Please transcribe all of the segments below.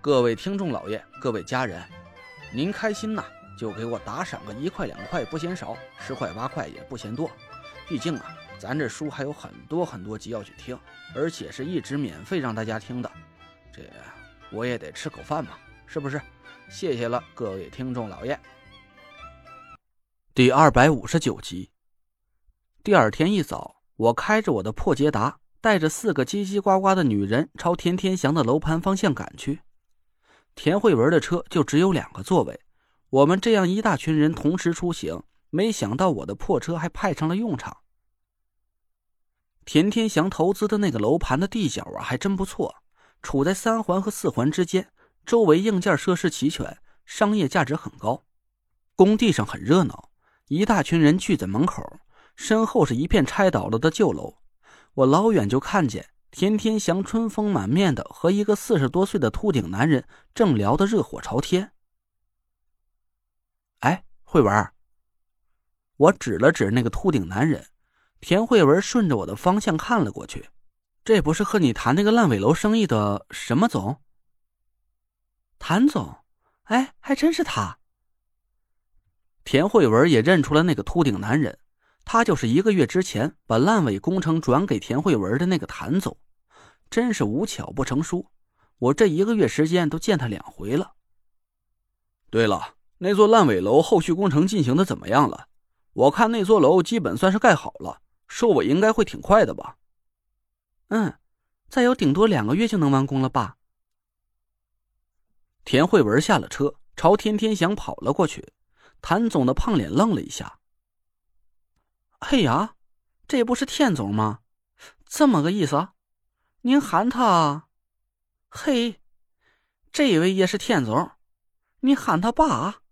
各位听众老爷，各位家人，您开心呐，就给我打赏个一块两块不嫌少，十块八块也不嫌多。毕竟啊，咱这书还有很多很多集要去听，而且是一直免费让大家听的，这我也得吃口饭嘛，是不是？谢谢了，各位听众老爷。第二百五十九集。第二天一早，我开着我的破捷达，带着四个叽叽呱呱的女人朝田天祥的楼盘方向赶去。田慧文的车就只有两个座位，我们这样一大群人同时出行，没想到我的破车还派上了用场。田天祥投资的那个楼盘的地角啊，还真不错，处在三环和四环之间，周围硬件设施齐全，商业价值很高。工地上很热闹，一大群人聚在门口，身后是一片拆倒了的旧楼，我老远就看见。田天祥春风满面的和一个四十多岁的秃顶男人正聊得热火朝天。哎，慧文，我指了指那个秃顶男人，田慧文顺着我的方向看了过去，这不是和你谈那个烂尾楼生意的什么总？谭总，哎，还真是他。田慧文也认出了那个秃顶男人。他就是一个月之前把烂尾工程转给田慧文的那个谭总，真是无巧不成书。我这一个月时间都见他两回了。对了，那座烂尾楼后续工程进行的怎么样了？我看那座楼基本算是盖好了，收尾应该会挺快的吧？嗯，再有顶多两个月就能完工了吧？田慧文下了车，朝天天祥跑了过去。谭总的胖脸愣了一下。嘿呀，这不是田总吗？这么个意思？您喊他，嘿，这位也是田总，你喊他爸。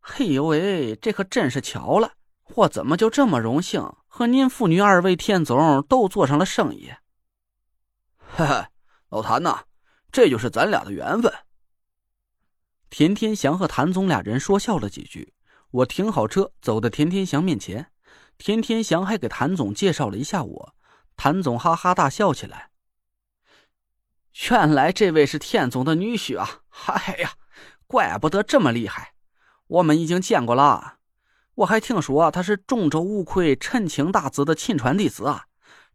嘿呦喂，这可真是巧了，我怎么就这么荣幸和您父女二位田总都做上了生意？嘿嘿，老谭呐，这就是咱俩的缘分。田天祥和谭总俩人说笑了几句，我停好车，走到田天祥面前。田天祥还给谭总介绍了一下我，谭总哈哈大笑起来。原来这位是田总的女婿啊！哎呀，怪不得这么厉害，我们已经见过了。我还听说他是中州无愧陈清大子的亲传弟子啊，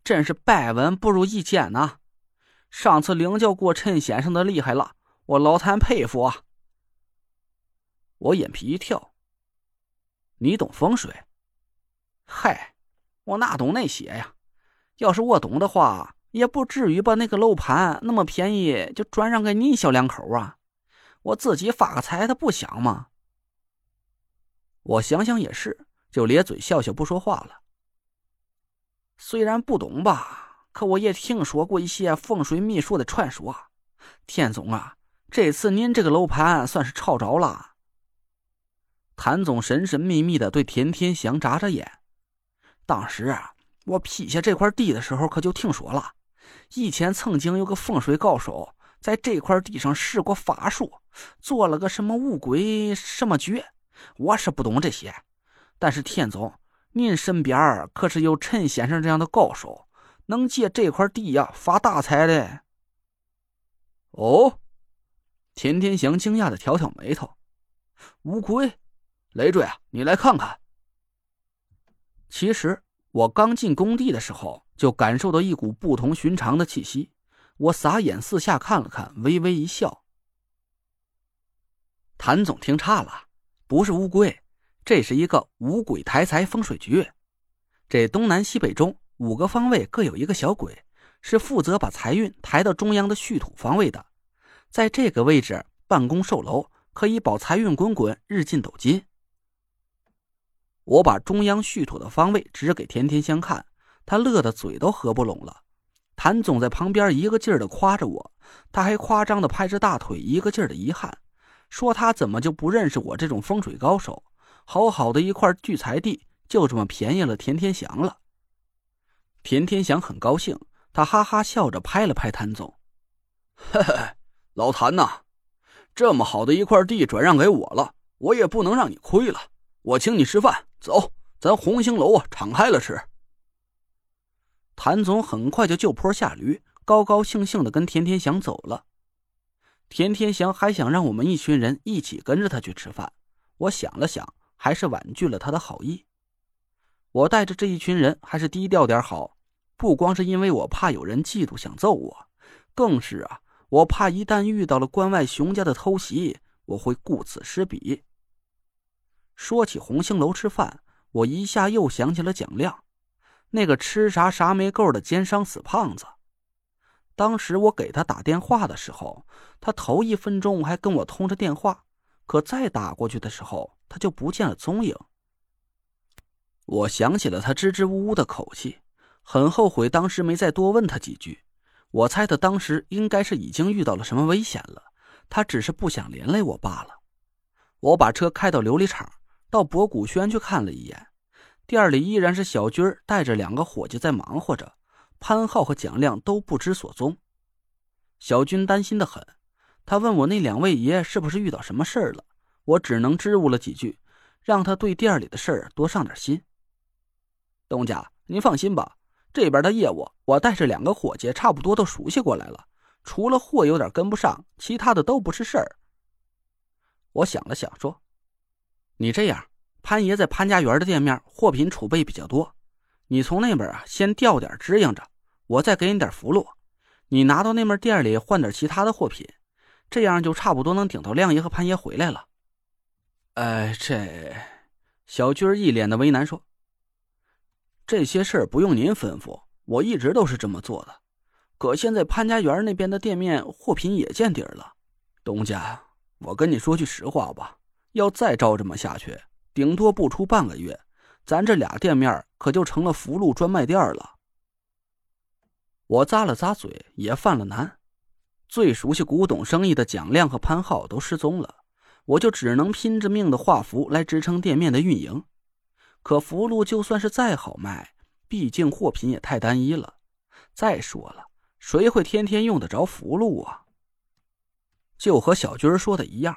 真是百闻不如一见呐！上次领教过陈先生的厉害了，我老谭佩服啊。我眼皮一跳，你懂风水？嗨，我哪懂那些呀？要是我懂的话，也不至于把那个楼盘那么便宜就转让给你小两口啊！我自己发个财，他不想吗？我想想也是，就咧嘴笑笑，不说话了。虽然不懂吧，可我也听说过一些风水秘术的传说。田总啊，这次您这个楼盘算是抄着了。谭总神神秘秘的对田天祥眨眨眼。当时啊，我批下这块地的时候，可就听说了，以前曾经有个风水高手在这块地上施过法术，做了个什么乌龟什么诀。我是不懂这些，但是田总，您身边可是有陈先生这样的高手，能借这块地呀发大财的。哦，田天祥惊讶的挑挑眉头，乌龟，累赘啊，你来看看。其实我刚进工地的时候，就感受到一股不同寻常的气息。我撒眼四下看了看，微微一笑。谭总听差了，不是乌龟，这是一个五鬼抬财风水局。这东南西北中五个方位各有一个小鬼，是负责把财运抬到中央的戌土方位的。在这个位置办公售楼，可以保财运滚滚，日进斗金。我把中央戌土的方位指给田天香看，他乐得嘴都合不拢了。谭总在旁边一个劲儿的夸着我，他还夸张的拍着大腿，一个劲儿的遗憾，说他怎么就不认识我这种风水高手？好好的一块聚财地，就这么便宜了田天祥了。田天祥很高兴，他哈哈笑着拍了拍谭总：“嘿嘿，老谭呐，这么好的一块地转让给我了，我也不能让你亏了。我请你吃饭，走，咱红星楼啊，敞开了吃。”谭总很快就就坡下驴，高高兴兴的跟田天祥走了。田天祥还想让我们一群人一起跟着他去吃饭，我想了想，还是婉拒了他的好意。我带着这一群人还是低调点好，不光是因为我怕有人嫉妒想揍我，更是啊，我怕一旦遇到了关外熊家的偷袭，我会顾此失彼。说起红星楼吃饭，我一下又想起了蒋亮，那个吃啥啥没够的奸商死胖子。当时我给他打电话的时候，他头一分钟还跟我通着电话，可再打过去的时候，他就不见了踪影。我想起了他支支吾吾的口气，很后悔当时没再多问他几句。我猜他当时应该是已经遇到了什么危险了，他只是不想连累我罢了。我把车开到琉璃厂，到博古轩去看了一眼，店里依然是小军带着两个伙计在忙活着。潘浩和蒋亮都不知所踪，小军担心的很。他问我那两位爷是不是遇到什么事儿了，我只能支吾了几句，让他对店里的事儿多上点心。东家，您放心吧，这边的业务我带着两个伙计差不多都熟悉过来了，除了货有点跟不上，其他的都不是事儿。我想了想说：“你这样，潘爷在潘家园的店面货品储备比较多，你从那边啊先调点支应着。”我再给你点福禄，你拿到那面店里换点其他的货品，这样就差不多能顶到亮爷和潘爷回来了。哎，这小军一脸的为难说：“这些事儿不用您吩咐，我一直都是这么做的。可现在潘家园那边的店面货品也见底了，东家，我跟你说句实话吧，要再照这么下去，顶多不出半个月，咱这俩店面可就成了福禄专卖店了。”我咂了咂嘴，也犯了难。最熟悉古董生意的蒋亮和潘浩都失踪了，我就只能拼着命的画符来支撑店面的运营。可福禄就算是再好卖，毕竟货品也太单一了。再说了，谁会天天用得着福禄啊？就和小军说的一样，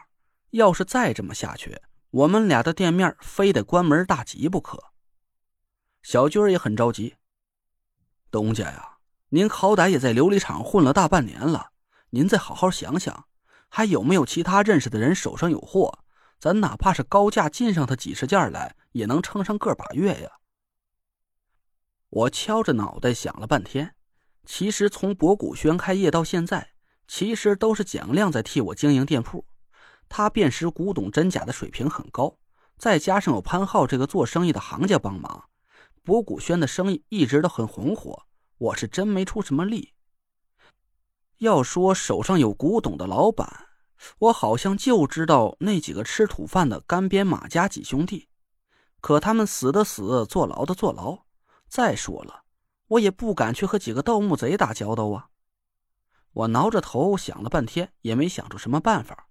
要是再这么下去，我们俩的店面非得关门大吉不可。小军也很着急，东家呀。您好歹也在琉璃厂混了大半年了，您再好好想想，还有没有其他认识的人手上有货？咱哪怕是高价进上他几十件来，也能撑上个把月呀。我敲着脑袋想了半天，其实从博古轩开业到现在，其实都是蒋亮在替我经营店铺，他辨识古董真假的水平很高，再加上有潘浩这个做生意的行家帮忙，博古轩的生意一直都很红火。我是真没出什么力。要说手上有古董的老板，我好像就知道那几个吃土饭的干边马家几兄弟。可他们死的死，坐牢的坐牢。再说了，我也不敢去和几个盗墓贼打交道啊。我挠着头想了半天，也没想出什么办法。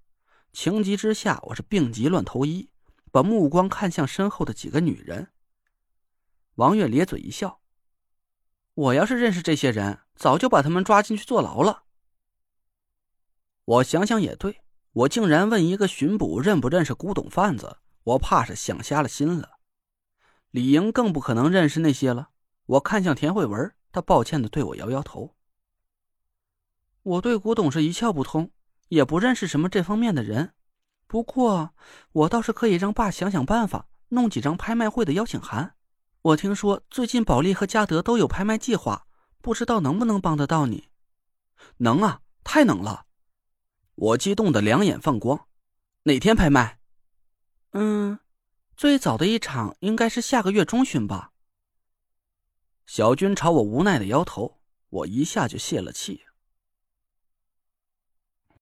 情急之下，我是病急乱投医，把目光看向身后的几个女人。王月咧嘴一笑。我要是认识这些人，早就把他们抓进去坐牢了。我想想也对，我竟然问一个巡捕认不认识古董贩子，我怕是想瞎了心了。李莹更不可能认识那些了。我看向田慧文，她抱歉的对我摇摇头。我对古董是一窍不通，也不认识什么这方面的人。不过，我倒是可以让爸想想办法，弄几张拍卖会的邀请函。我听说最近保利和嘉德都有拍卖计划，不知道能不能帮得到你？能啊，太能了！我激动的两眼放光。哪天拍卖？嗯，最早的一场应该是下个月中旬吧。小军朝我无奈的摇头，我一下就泄了气。